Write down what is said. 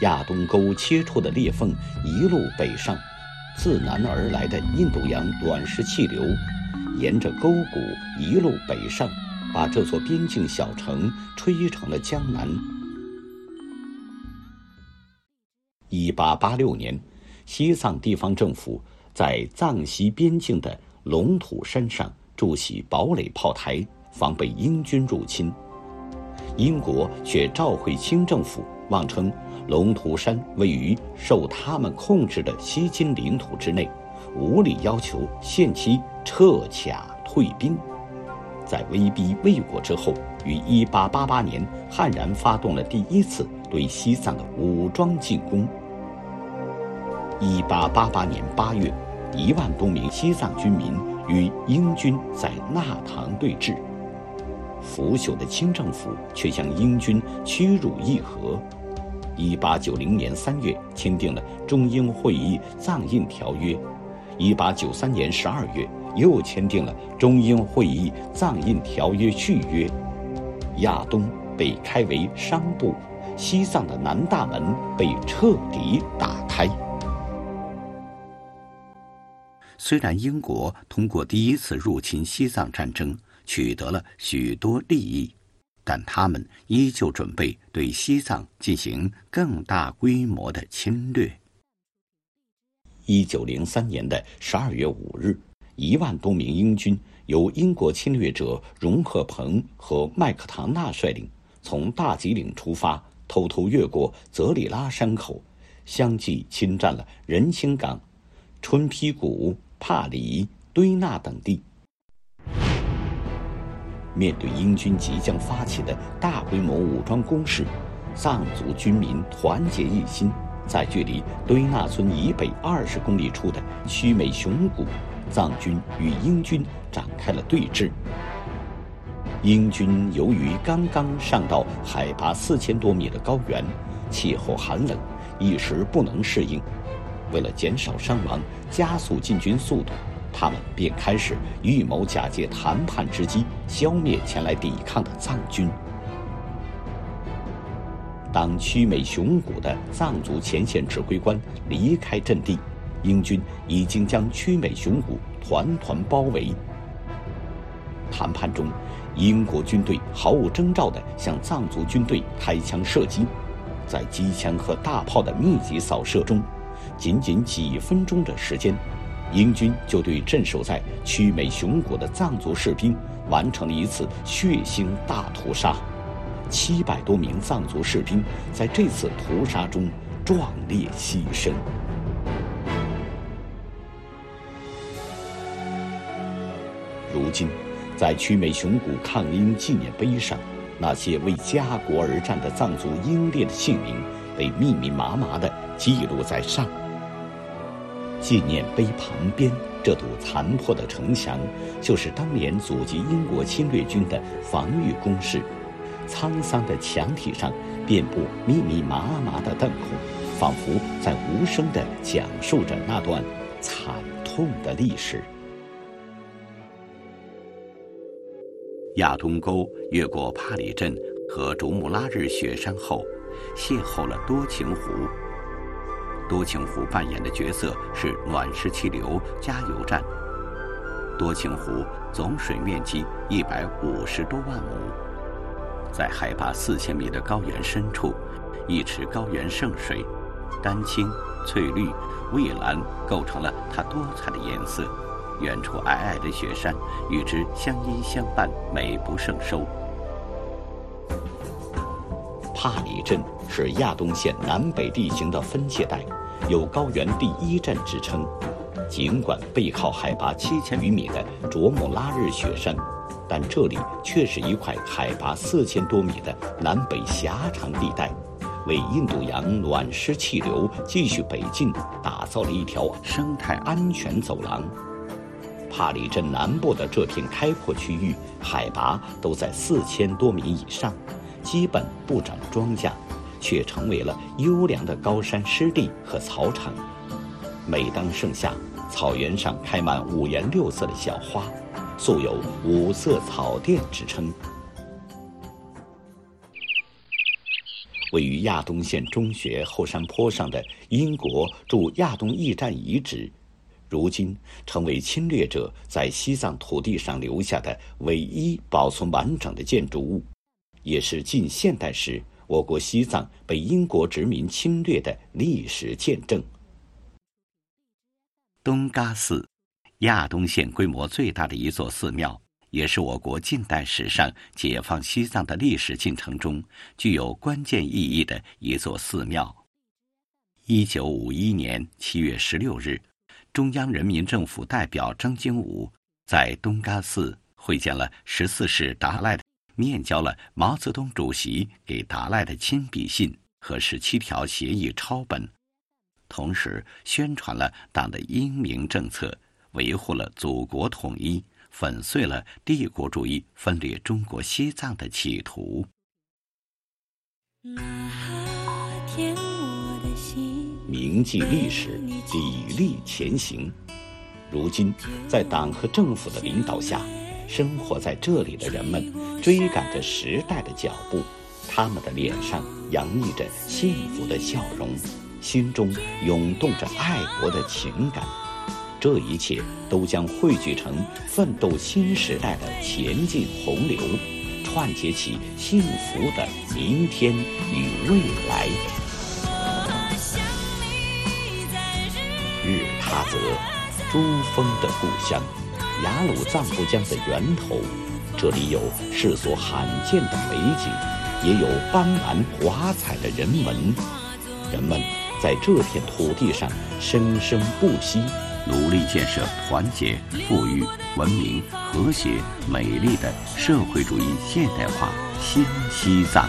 亚东沟切出的裂缝一路北上，自南而来的印度洋暖湿气流，沿着沟谷一路北上，把这座边境小城吹成了江南。一八八六年，西藏地方政府在藏西边境的龙土山上筑起堡垒炮台，防备英军入侵。英国却召回清政府，妄称龙图山位于受他们控制的西金领土之内，无理要求限期撤卡退兵。在威逼未果之后，于1888年悍然发动了第一次对西藏的武装进攻。1888年8月，一万多名西藏军民与英军在纳唐对峙。腐朽的清政府却向英军屈辱议和。一八九零年三月签订了中英会议藏印条约，一八九三年十二月又签订了中英会议藏印条约续约，亚东被开为商埠，西藏的南大门被彻底打开。虽然英国通过第一次入侵西藏战争。取得了许多利益，但他们依旧准备对西藏进行更大规模的侵略。一九零三年的十二月五日，一万多名英军由英国侵略者荣鹤鹏和麦克唐纳率领，从大吉岭出发，偷偷越过泽里拉山口，相继侵占了仁青港、春披谷、帕里、堆纳等地。面对英军即将发起的大规模武装攻势，藏族军民团结一心，在距离堆纳村以北二十公里处的曲美雄谷，藏军与英军展开了对峙。英军由于刚刚上到海拔四千多米的高原，气候寒冷，一时不能适应，为了减少伤亡，加速进军速度。他们便开始预谋假借谈判之机消灭前来抵抗的藏军。当曲美雄谷的藏族前线指挥官离开阵地，英军已经将曲美雄谷团团包围。谈判中，英国军队毫无征兆地向藏族军队开枪射击，在机枪和大炮的密集扫射中，仅仅几分钟的时间。英军就对镇守在曲美雄谷的藏族士兵完成了一次血腥大屠杀，七百多名藏族士兵在这次屠杀中壮烈牺牲。如今，在曲美雄谷抗英纪念碑上，那些为家国而战的藏族英烈的姓名被密密麻麻地记录在上。纪念碑旁边这堵残破的城墙，就是当年阻击英国侵略军的防御工事。沧桑的墙体上遍布密密麻麻的弹孔，仿佛在无声地讲述着那段惨痛的历史。亚东沟越过帕里镇和竹木拉日雪山后，邂逅了多情湖。多情湖扮演的角色是暖湿气流加油站。多情湖总水面积一百五十多万亩，在海拔四千米的高原深处，一池高原圣水，丹青、翠绿、蔚蓝构成了它多彩的颜色。远处皑皑的雪山与之相依相伴，美不胜收。帕里镇是亚东县南北地形的分界带。有“高原第一镇”之称，尽管背靠海拔七千余米的卓木拉日雪山，但这里却是一块海拔四千多米的南北狭长地带，为印度洋暖湿气流继续北进打造了一条生态安全走廊。帕里镇南部的这片开阔区域，海拔都在四千多米以上，基本不长庄稼。却成为了优良的高山湿地和草场。每当盛夏，草原上开满五颜六色的小花，素有“五色草甸”之称。位于亚东县中学后山坡上的英国驻亚东驿站遗址，如今成为侵略者在西藏土地上留下的唯一保存完整的建筑物，也是近现代时我国西藏被英国殖民侵略的历史见证。东嘎寺，亚东县规模最大的一座寺庙。也是我国近代史上解放西藏的历史进程中具有关键意义的一座寺庙。一九五一年七月十六日，中央人民政府代表张经武在东嘎寺会见了十四世达赖的，面交了毛泽东主席给达赖的亲笔信和十七条协议抄本，同时宣传了党的英明政策，维护了祖国统一。粉碎了帝国主义分裂中国西藏的企图。铭记历史，砥砺前行。如今，在党和政府的领导下，生活在这里的人们追赶着时代的脚步，他们的脸上洋溢着幸福的笑容，心中涌动着爱国的情感。这一切都将汇聚成奋斗新时代的前进洪流，串接起幸福的明天与未来。日喀则，珠峰的故乡，雅鲁藏布江的源头，这里有世所罕见的美景，也有斑斓华彩的人文。人们在这片土地上生生不息。努力建设团结、富裕、文明、和谐、美丽的社会主义现代化新西藏。